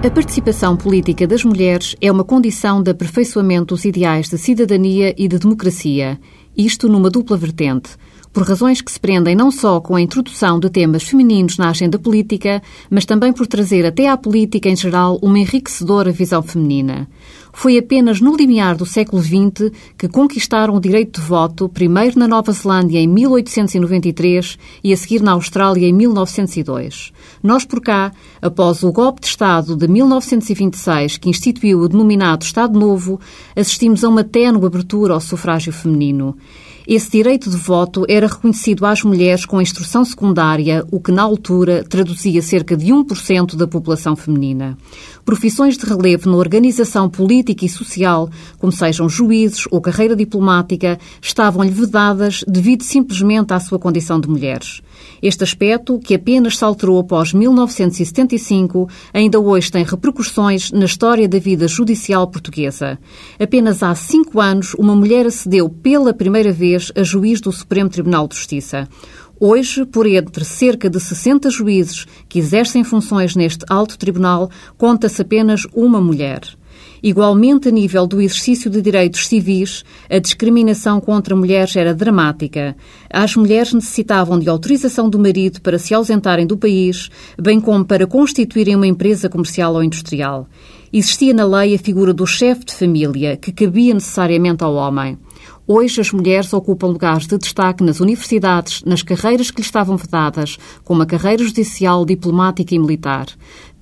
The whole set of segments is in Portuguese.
A participação política das mulheres é uma condição de aperfeiçoamento dos ideais de cidadania e de democracia, isto numa dupla vertente por razões que se prendem não só com a introdução de temas femininos na agenda política, mas também por trazer até à política em geral uma enriquecedora visão feminina. Foi apenas no limiar do século XX que conquistaram o direito de voto, primeiro na Nova Zelândia em 1893 e a seguir na Austrália em 1902. Nós por cá, após o golpe de Estado de 1926, que instituiu o denominado Estado Novo, assistimos a uma ténue abertura ao sufrágio feminino. Esse direito de voto era reconhecido às mulheres com instrução secundária, o que na altura traduzia cerca de 1% da população feminina. Profissões de relevo na organização política e social, como sejam juízes ou carreira diplomática, estavam-lhe vedadas devido simplesmente à sua condição de mulheres. Este aspecto, que apenas se alterou após 1975, ainda hoje tem repercussões na história da vida judicial portuguesa. Apenas há cinco anos, uma mulher acedeu pela primeira vez a juiz do Supremo Tribunal de Justiça. Hoje, por entre cerca de 60 juízes que exercem funções neste alto tribunal, conta-se apenas uma mulher. Igualmente, a nível do exercício de direitos civis, a discriminação contra mulheres era dramática. As mulheres necessitavam de autorização do marido para se ausentarem do país, bem como para constituírem uma empresa comercial ou industrial. Existia na lei a figura do chefe de família, que cabia necessariamente ao homem. Hoje, as mulheres ocupam lugares de destaque nas universidades, nas carreiras que lhes estavam vedadas, como a carreira judicial, diplomática e militar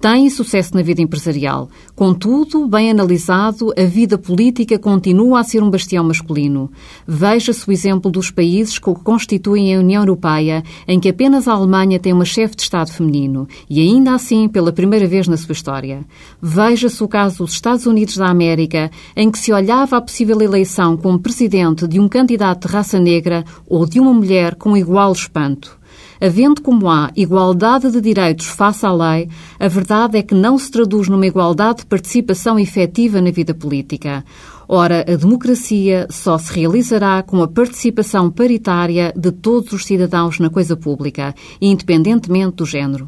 têm sucesso na vida empresarial. Contudo, bem analisado, a vida política continua a ser um bastião masculino. Veja-se o exemplo dos países que constituem a União Europeia, em que apenas a Alemanha tem uma chefe de Estado feminino, e ainda assim pela primeira vez na sua história. Veja-se o caso dos Estados Unidos da América, em que se olhava a possível eleição como presidente de um candidato de raça negra ou de uma mulher com igual espanto. Havendo como há igualdade de direitos face à lei, a verdade é que não se traduz numa igualdade de participação efetiva na vida política. Ora, a democracia só se realizará com a participação paritária de todos os cidadãos na coisa pública, independentemente do género.